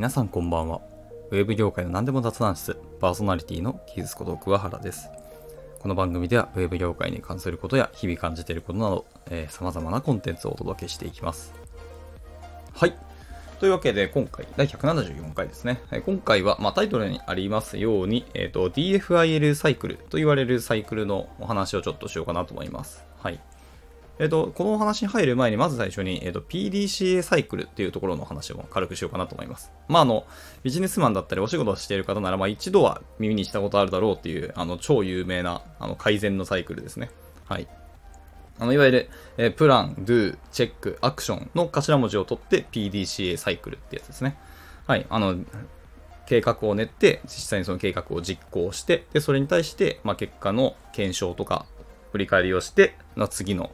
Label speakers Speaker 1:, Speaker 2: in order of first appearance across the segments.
Speaker 1: 皆さんこんばんは。ウェブ業界の何でも雑談室、パーソナリティのキーズこと桑原です。この番組ではウェブ業界に関することや日々感じていることなど、えー、様々なコンテンツをお届けしていきます。はい。というわけで、今回、第174回ですね。今回は、まあ、タイトルにありますように、えっ、と、DFIL サイクルと言われるサイクルのお話をちょっとしようかなと思います。はい。えっ、と、このお話に入る前に、まず最初に、えっ、と、PDCA サイクルっていうところの話を軽くしようかなと思います。まあ、あの、ビジネスマンだったりお仕事をしている方なら、まあ、一度は耳にしたことあるだろうっていう、あの、超有名な、あの、改善のサイクルですね。はい。あの、いわゆる、えプラン、do、チェック、アクションの頭文字を取って PDCA サイクルってやつですね。はい。あの、計画を練って、実際にその計画を実行して、で、それに対して、まあ、結果の検証とか、振り返りをして、次の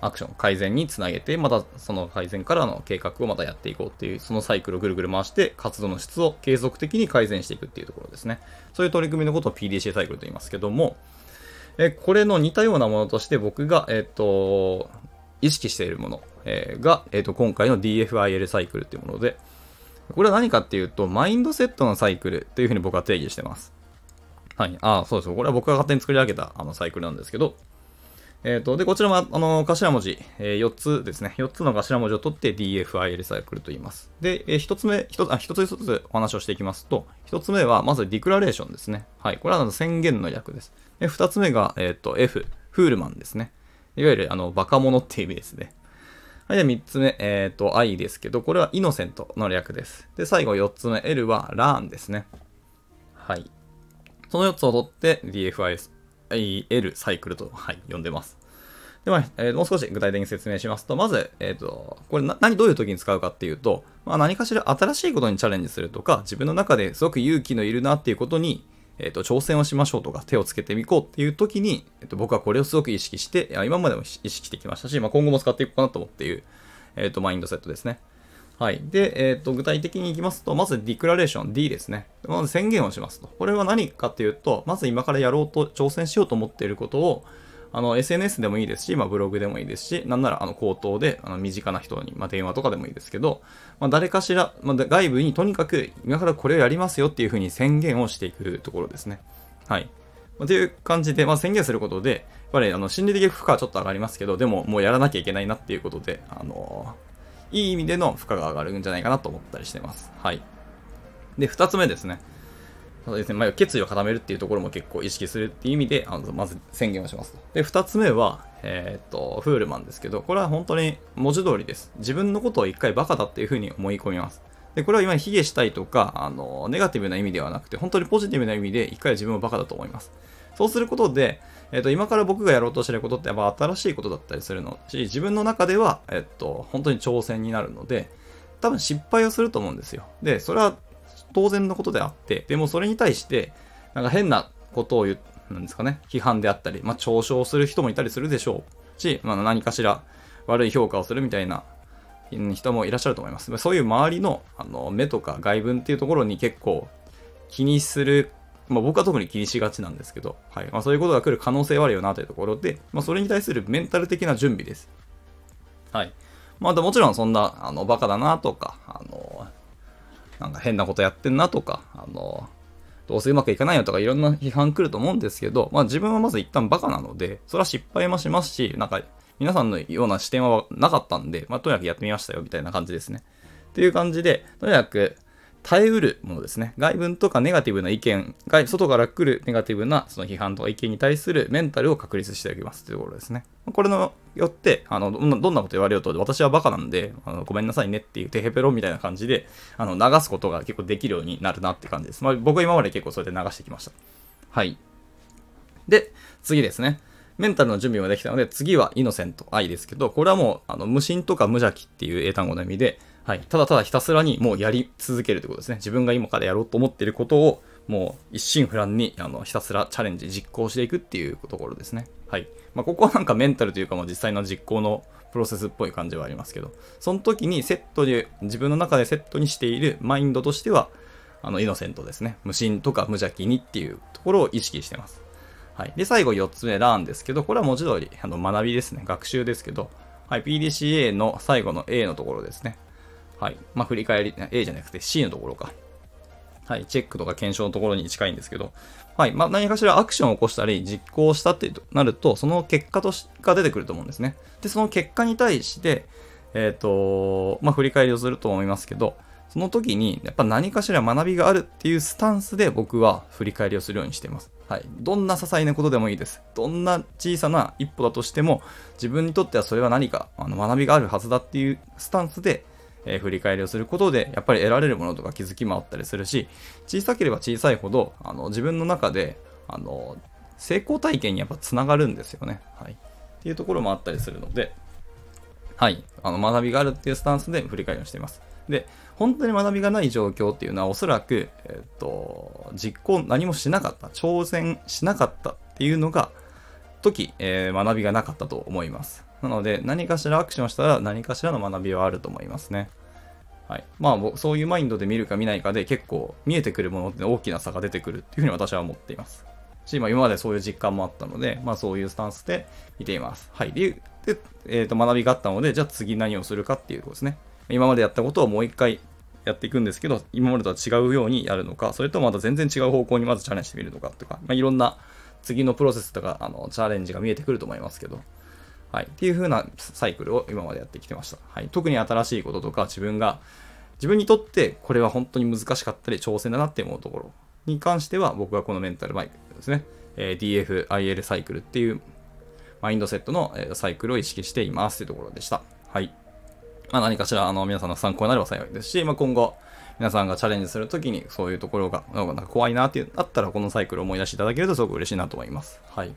Speaker 1: アクション、改善につなげて、またその改善からの計画をまたやっていこうっていう、そのサイクルをぐるぐる回して、活動の質を継続的に改善していくっていうところですね。そういう取り組みのことを PDCA サイクルと言いますけども、えこれの似たようなものとして僕が、えっ、と、意識しているもの、えーが、えっ、と、今回の DFIL サイクルっていうもので、これは何かっていうと、マインドセットのサイクルっていうふうに僕は定義してます。はい。あそうです。これは僕が勝手に作り上げたあのサイクルなんですけど、えっ、と、で、こちらも、あの、頭文字、えー4つですね。4つの頭文字を取って DFIL サイクルと言います。で、えー1つ目、1つ、あ、1つ1つお話をしていきますと、1つ目は、まずディクラレーションですね。はい。これは宣言の略です。で、2つ目が、えっ、と、F、フールマンですね。いわゆる、あの、バカ者っていう意味ですね。はい、で、3つ目、えっ、と、I ですけど、これはイノセントの略です。で、最後4つ目、L はラーンですね。はい。その4つを取って DFI IL サイクルと、はい、呼んでます。で、まあ、えーもう少し具体的に説明しますと、まず、えっ、と、これな何、どういう時に使うかっていうと、まあ、何かしら新しいことにチャレンジするとか、自分の中ですごく勇気のいるなっていうことに、えっ、と、挑戦をしましょうとか、手をつけてみこうっていう時に、えっ、と、僕はこれをすごく意識して、今までも意識してきましたし、まあ、今後も使っていこうかなと思っている、えっ、と、マインドセットですね。はい。で、えっ、と、具体的にいきますと、まずディクラレーション D ですね。まず宣言をしますと。これは何かっていうと、まず今からやろうと、挑戦しようと思っていることを、あの、SNS でもいいですし、まあ、ブログでもいいですし、なんなら、あの、口頭で、あの、身近な人に、まあ、電話とかでもいいですけど、まあ、誰かしら、まあ、外部にとにかく、今からこれをやりますよっていうふうに宣言をしていくところですね。はい。まあという感じで、まあ、宣言することで、やっぱり、あの、心理的負荷はちょっと上がりますけど、でも、もうやらなきゃいけないなっていうことで、あのいい意味での負荷が上がるんじゃないかなと思ったりしてます。はい。で、二つ目ですね。そうですね。まあ、決意を固めるっていうところも結構意識するっていう意味で、あのまず宣言をします。で、二つ目は、えーっと、フールマンですけど、これは本当に文字通りです。自分のことを一回バカだっていうふうに思い込みます。で、これは今、卑下したいとか、あの、ネガティブな意味ではなくて、本当にポジティブな意味で一回自分をバカだと思います。そうすることで、えっ、と、今から僕がやろうとしてることってやっぱ新しいことだったりするのし、自分の中では、えっ、と、本当に挑戦になるので、多分失敗をすると思うんですよ。で、それは当然のことであって、でもそれに対して、なんか変なことを言う、なんですかね、批判であったり、まあ、嘲笑する人もいたりするでしょうし、まあ、何かしら悪い評価をするみたいな人もいらっしゃると思います。そういう周りのあの目とか外文っていうところに結構気にする、まあ、僕は特に気にしがちなんですけど、はいまあ、そういうことが来る可能性はあるよなというところで、まあ、それに対するメンタル的な準備です。はい。まあ、もちろんそんな、あの、バカだなとか、あの、なんか変なことやってんなとか、あの、どうせうまくいかないよとかいろんな批判来ると思うんですけど、まあ自分はまず一旦バカなので、それは失敗もしますし、なんか皆さんのような視点はなかったんで、まあとにかくやってみましたよみたいな感じですね。っていう感じで、とにかく耐えうるものですね。外文とかネガティブな意見、外外から来るネガティブなその批判とか意見に対するメンタルを確立しておきますというところですね。これのよって、あの、どんなこと言われようと、私はバカなんで、あのごめんなさいねっていうテヘペロみたいな感じで、あの、流すことが結構できるようになるなって感じです。まあ僕は今まで結構それで流してきました。はい。で、次ですね。メンタルの準備もできたので、次はイノセント、愛ですけど、これはもう、あの、無心とか無邪気っていう英単語の意味で、はい。ただただひたすらにもうやり続けるということですね。自分が今からやろうと思っていることを、もう一心不乱に、あの、ひたすらチャレンジ、実行していくっていうところですね。はい。まあ、ここはなんかメンタルというか、まあ、実際の実行のプロセスっぽい感じはありますけど、その時にセットで、自分の中でセットにしているマインドとしては、あの、イノセントですね。無心とか無邪気にっていうところを意識してます。はい。で、最後4つ目、ラーンですけど、これは文字通り、あの、学びですね。学習ですけど、はい。PDCA の最後の A のところですね。はい。まあ、振り返り、A じゃなくて C のところか。はい。チェックとか検証のところに近いんですけど、はい。まあ、何かしらアクションを起こしたり、実行したってなると、その結果としが出てくると思うんですね。で、その結果に対して、えっ、ー、と、まあ、振り返りをすると思いますけど、その時に、やっぱ何かしら学びがあるっていうスタンスで僕は振り返りをするようにしています。はい。どんな些細なことでもいいです。どんな小さな一歩だとしても、自分にとってはそれは何かあの学びがあるはずだっていうスタンスで、えー、振り返りをすることで、やっぱり得られるものとか気づきもあったりするし、小さければ小さいほど、あの自分の中で、あの、成功体験にやっぱつながるんですよね。はい。っていうところもあったりするので、はい。あの、学びがあるっていうスタンスで振り返りをしています。で、本当に学びがない状況っていうのはおそらく、えっと、実行何もしなかった、挑戦しなかったっていうのが、時、えー、学びがなかったと思います。なので、何かしらアクションしたら何かしらの学びはあると思いますね。はい。まあ、そういうマインドで見るか見ないかで結構見えてくるものって大きな差が出てくるっていうふうに私は思っています。し、まあ、今までそういう実感もあったので、まあ、そういうスタンスで見ています。はい。で、でえっ、ー、と、学びがあったので、じゃあ次何をするかっていうことですね。今までやったことをもう一回やっていくんですけど、今までとは違うようにやるのか、それとまた全然違う方向にまずチャレンジしてみるのかとか、まあ、いろんな次のプロセスとか、あの、チャレンジが見えてくると思いますけど、はい。っていう風なサイクルを今までやってきてました。はい。特に新しいこととか、自分が、自分にとってこれは本当に難しかったり挑戦だなって思うところに関しては、僕はこのメンタルマイクですね、え、DFIL サイクルっていうマインドセットのサイクルを意識していますというところでした。はい。まあ、何かしらあの皆さんの参考になれば幸いですし、まあ、今後皆さんがチャレンジするときにそういうところがなんか怖いなっていうあったらこのサイクルを思い出していただけるとすごく嬉しいなと思います。はい。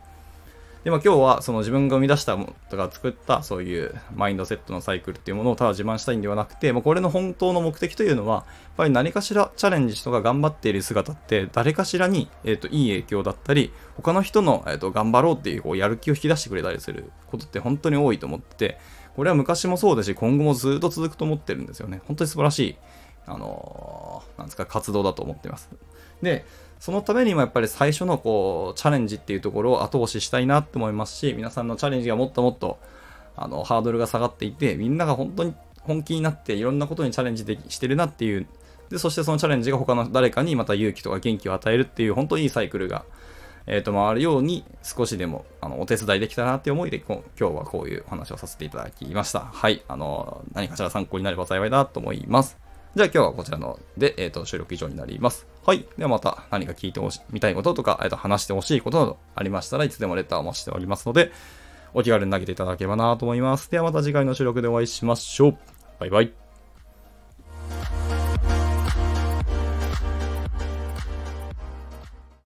Speaker 1: で、まあ、今日はその自分が生み出したとか作ったそういうマインドセットのサイクルっていうものをただ自慢したいんではなくて、まあ、これの本当の目的というのは、やっぱり何かしらチャレンジとか頑張っている姿って誰かしらに、えー、といい影響だったり、他の人の、えー、と頑張ろうっていうこうやる気を引き出してくれたりすることって本当に多いと思ってて、これは昔もそうだし、今後もずっと続くと思ってるんですよね。本当に素晴らしい、あのー、なんですか、活動だと思ってます。で、そのためにもやっぱり最初のこう、チャレンジっていうところを後押ししたいなって思いますし、皆さんのチャレンジがもっともっと、あの、ハードルが下がっていて、みんなが本当に本気になっていろんなことにチャレンジでしてるなっていう、で、そしてそのチャレンジが他の誰かにまた勇気とか元気を与えるっていう、本当にいいサイクルが、えっ、ー、と、回るように少しでも、あの、お手伝いできたなって思いで、今日はこういうお話をさせていただきました。はい。あの、何かしら参考になれば幸いだと思います。じゃあ今日はこちらので、えっ、ー、と、収録以上になります。はい。ではまた何か聞いてほしみたいこととか、えっ、ー、と、話してほしいことなどありましたらいつでもレターをお待ちしておりますので、お気軽に投げていただければなと思います。ではまた次回の収録でお会いしましょう。バイバイ。